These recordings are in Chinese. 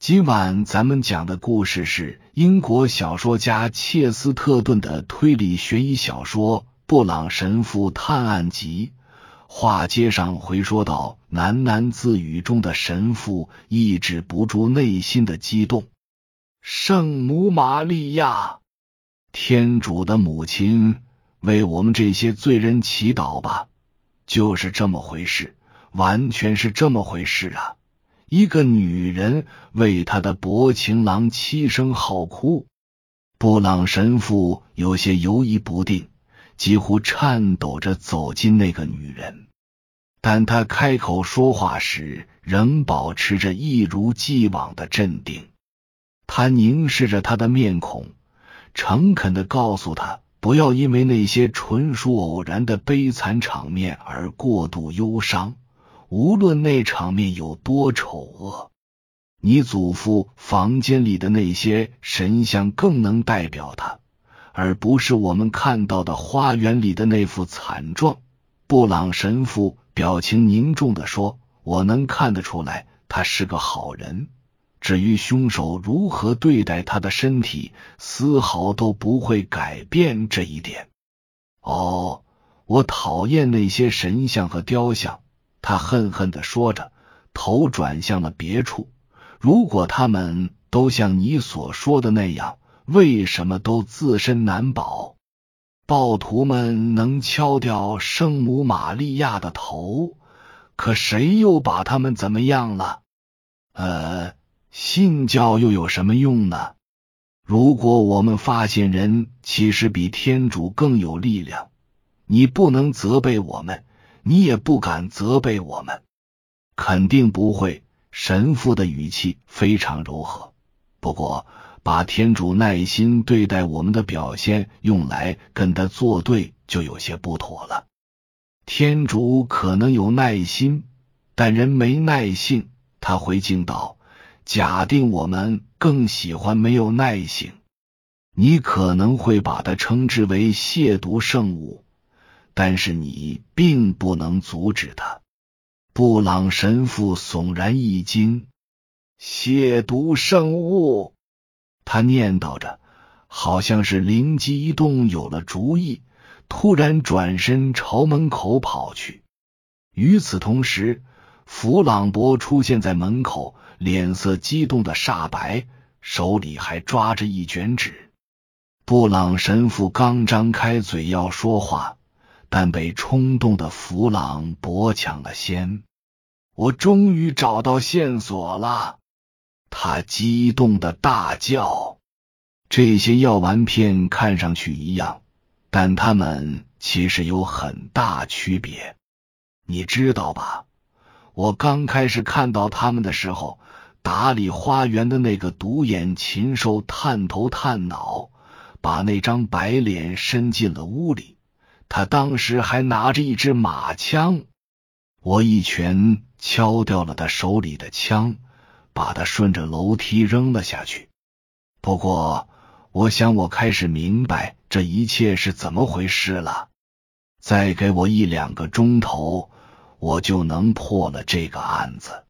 今晚咱们讲的故事是英国小说家切斯特顿的推理悬疑小说《布朗神父探案集》。话接上回说到喃喃自语中的神父抑制不住内心的激动。圣母玛利亚，天主的母亲，为我们这些罪人祈祷吧。就是这么回事，完全是这么回事啊！一个女人为她的薄情郎凄声号哭，布朗神父有些犹疑不定，几乎颤抖着走进那个女人，但他开口说话时仍保持着一如既往的镇定。他凝视着她的面孔，诚恳的告诉她，不要因为那些纯属偶然的悲惨场面而过度忧伤。无论那场面有多丑恶，你祖父房间里的那些神像更能代表他，而不是我们看到的花园里的那副惨状。布朗神父表情凝重的说：“我能看得出来，他是个好人。至于凶手如何对待他的身体，丝毫都不会改变这一点。”哦，我讨厌那些神像和雕像。他恨恨的说着，头转向了别处。如果他们都像你所说的那样，为什么都自身难保？暴徒们能敲掉圣母玛利亚的头，可谁又把他们怎么样了？呃，信教又有什么用呢？如果我们发现人其实比天主更有力量，你不能责备我们。你也不敢责备我们，肯定不会。神父的语气非常柔和，不过把天主耐心对待我们的表现用来跟他作对，就有些不妥了。天主可能有耐心，但人没耐性。他回敬道：“假定我们更喜欢没有耐性，你可能会把它称之为亵渎圣物。”但是你并不能阻止他。布朗神父悚然一惊，亵渎圣物。他念叨着，好像是灵机一动，有了主意，突然转身朝门口跑去。与此同时，弗朗博出现在门口，脸色激动的煞白，手里还抓着一卷纸。布朗神父刚张开嘴要说话。但被冲动的弗朗博抢了先。我终于找到线索了！他激动的大叫。这些药丸片看上去一样，但它们其实有很大区别。你知道吧？我刚开始看到他们的时候，打理花园的那个独眼禽兽探头探脑，把那张白脸伸进了屋里。他当时还拿着一支马枪，我一拳敲掉了他手里的枪，把他顺着楼梯扔了下去。不过，我想我开始明白这一切是怎么回事了。再给我一两个钟头，我就能破了这个案子。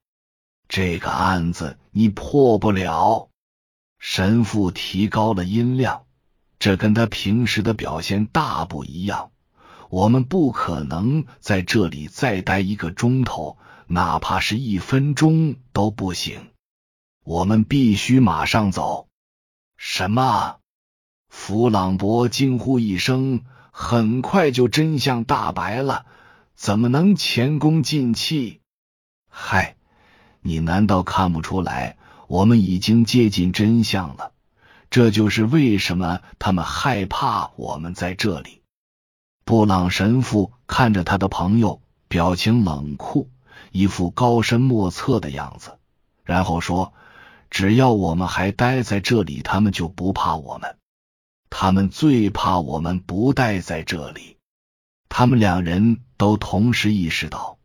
这个案子你破不了。神父提高了音量，这跟他平时的表现大不一样。我们不可能在这里再待一个钟头，哪怕是一分钟都不行。我们必须马上走。什么？弗朗博惊呼一声，很快就真相大白了。怎么能前功尽弃？嗨，你难道看不出来？我们已经接近真相了。这就是为什么他们害怕我们在这里。布朗神父看着他的朋友，表情冷酷，一副高深莫测的样子，然后说：“只要我们还待在这里，他们就不怕我们。他们最怕我们不待在这里。”他们两人都同时意识到，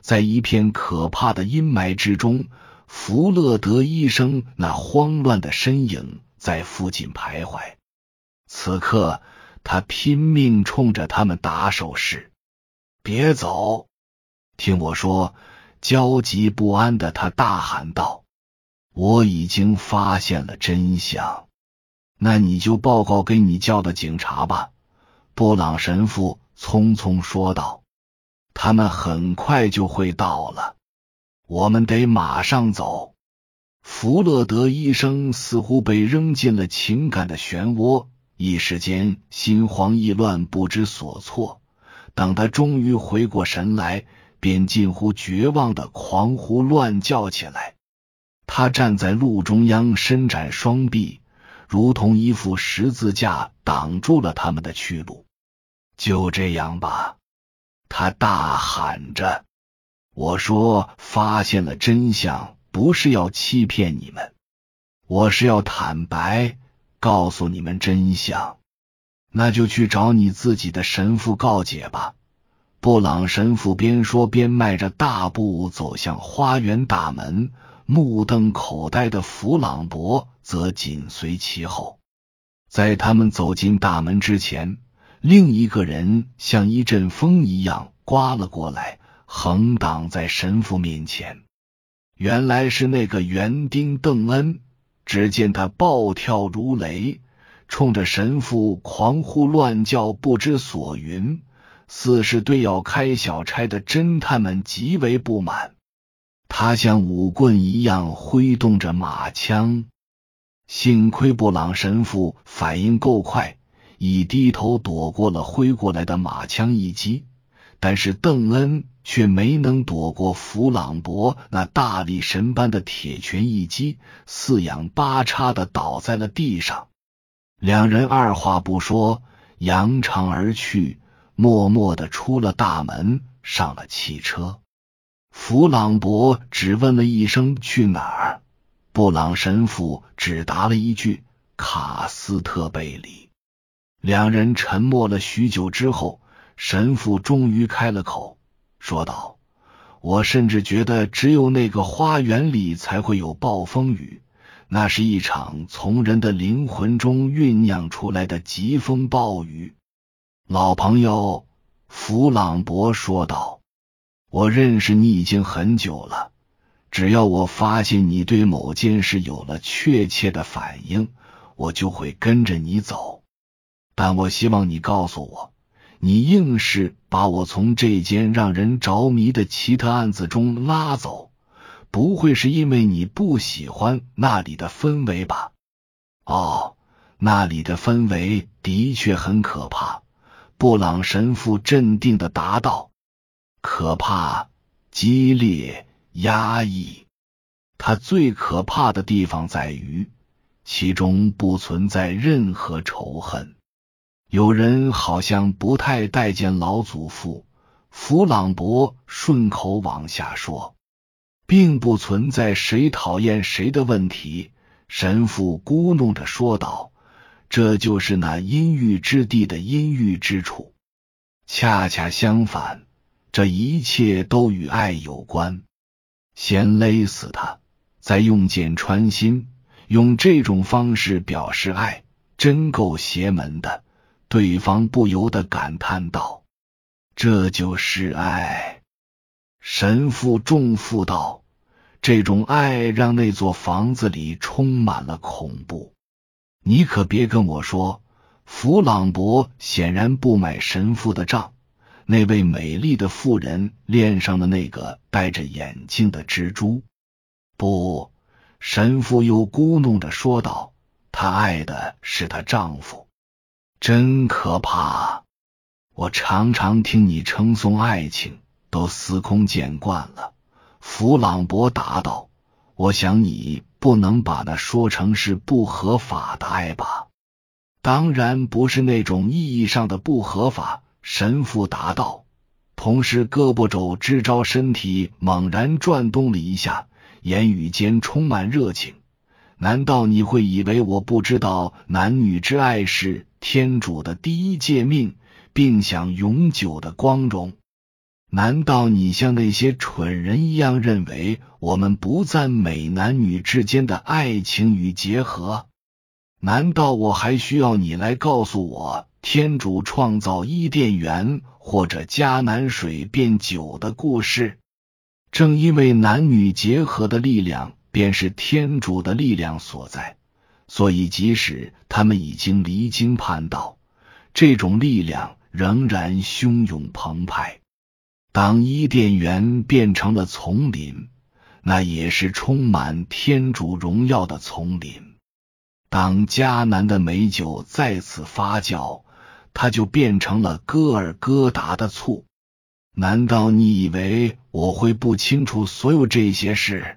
在一片可怕的阴霾之中，弗勒德医生那慌乱的身影在附近徘徊。此刻。他拼命冲着他们打手势，别走！听我说！焦急不安的他大喊道。我已经发现了真相，那你就报告给你叫的警察吧。”布朗神父匆匆说道，“他们很快就会到了，我们得马上走。”弗勒德医生似乎被扔进了情感的漩涡，一时间心慌意乱，不知所措。等他终于回过神来，便近乎绝望的狂呼乱叫起来。他站在路中央，伸展双臂，如同一副十字架，挡住了他们的去路。就这样吧，他大喊着：“我说，发现了真相。”不是要欺骗你们，我是要坦白告诉你们真相。那就去找你自己的神父告解吧。布朗神父边说边迈着大步走向花园大门，目瞪口呆的弗朗博则紧随其后。在他们走进大门之前，另一个人像一阵风一样刮了过来，横挡在神父面前。原来是那个园丁邓恩，只见他暴跳如雷，冲着神父狂呼乱叫，不知所云，似是对要开小差的侦探们极为不满。他像舞棍一样挥动着马枪，幸亏布朗神父反应够快，已低头躲过了挥过来的马枪一击。但是邓恩却没能躲过弗朗博那大力神般的铁拳一击，四仰八叉的倒在了地上。两人二话不说，扬长而去，默默的出了大门，上了汽车。弗朗博只问了一声去哪儿，布朗神父只答了一句卡斯特贝里。两人沉默了许久之后。神父终于开了口，说道：“我甚至觉得只有那个花园里才会有暴风雨，那是一场从人的灵魂中酝酿出来的疾风暴雨。”老朋友，弗朗博说道：“我认识你已经很久了，只要我发现你对某件事有了确切的反应，我就会跟着你走。但我希望你告诉我。”你硬是把我从这间让人着迷的奇特案子中拉走，不会是因为你不喜欢那里的氛围吧？哦，那里的氛围的确很可怕。布朗神父镇定的答道：“可怕、激烈、压抑。它最可怕的地方在于，其中不存在任何仇恨。”有人好像不太待见老祖父弗朗博，顺口往下说，并不存在谁讨厌谁的问题。神父咕哝着说道：“这就是那阴郁之地的阴郁之处。恰恰相反，这一切都与爱有关。先勒死他，再用剑穿心，用这种方式表示爱，真够邪门的。”对方不由得感叹道：“这就是爱。”神父重负道：“这种爱让那座房子里充满了恐怖。”你可别跟我说，弗朗博显然不买神父的账。那位美丽的妇人恋上了那个戴着眼镜的蜘蛛，不，神父又咕哝着说道：“她爱的是她丈夫。”真可怕！我常常听你称颂爱情，都司空见惯了。弗朗博答道：“我想你不能把那说成是不合法的爱吧？”当然不是那种意义上的不合法。神父答道，同时胳膊肘支招，身体猛然转动了一下，言语间充满热情。难道你会以为我不知道男女之爱是天主的第一诫命，并享永久的光荣？难道你像那些蠢人一样认为我们不赞美男女之间的爱情与结合？难道我还需要你来告诉我天主创造伊甸园或者迦南水变酒的故事？正因为男女结合的力量。便是天主的力量所在。所以，即使他们已经离经叛道，这种力量仍然汹涌澎湃。当伊甸园变成了丛林，那也是充满天主荣耀的丛林。当迦南的美酒再次发酵，它就变成了哥尔哥达的醋。难道你以为我会不清楚所有这些事？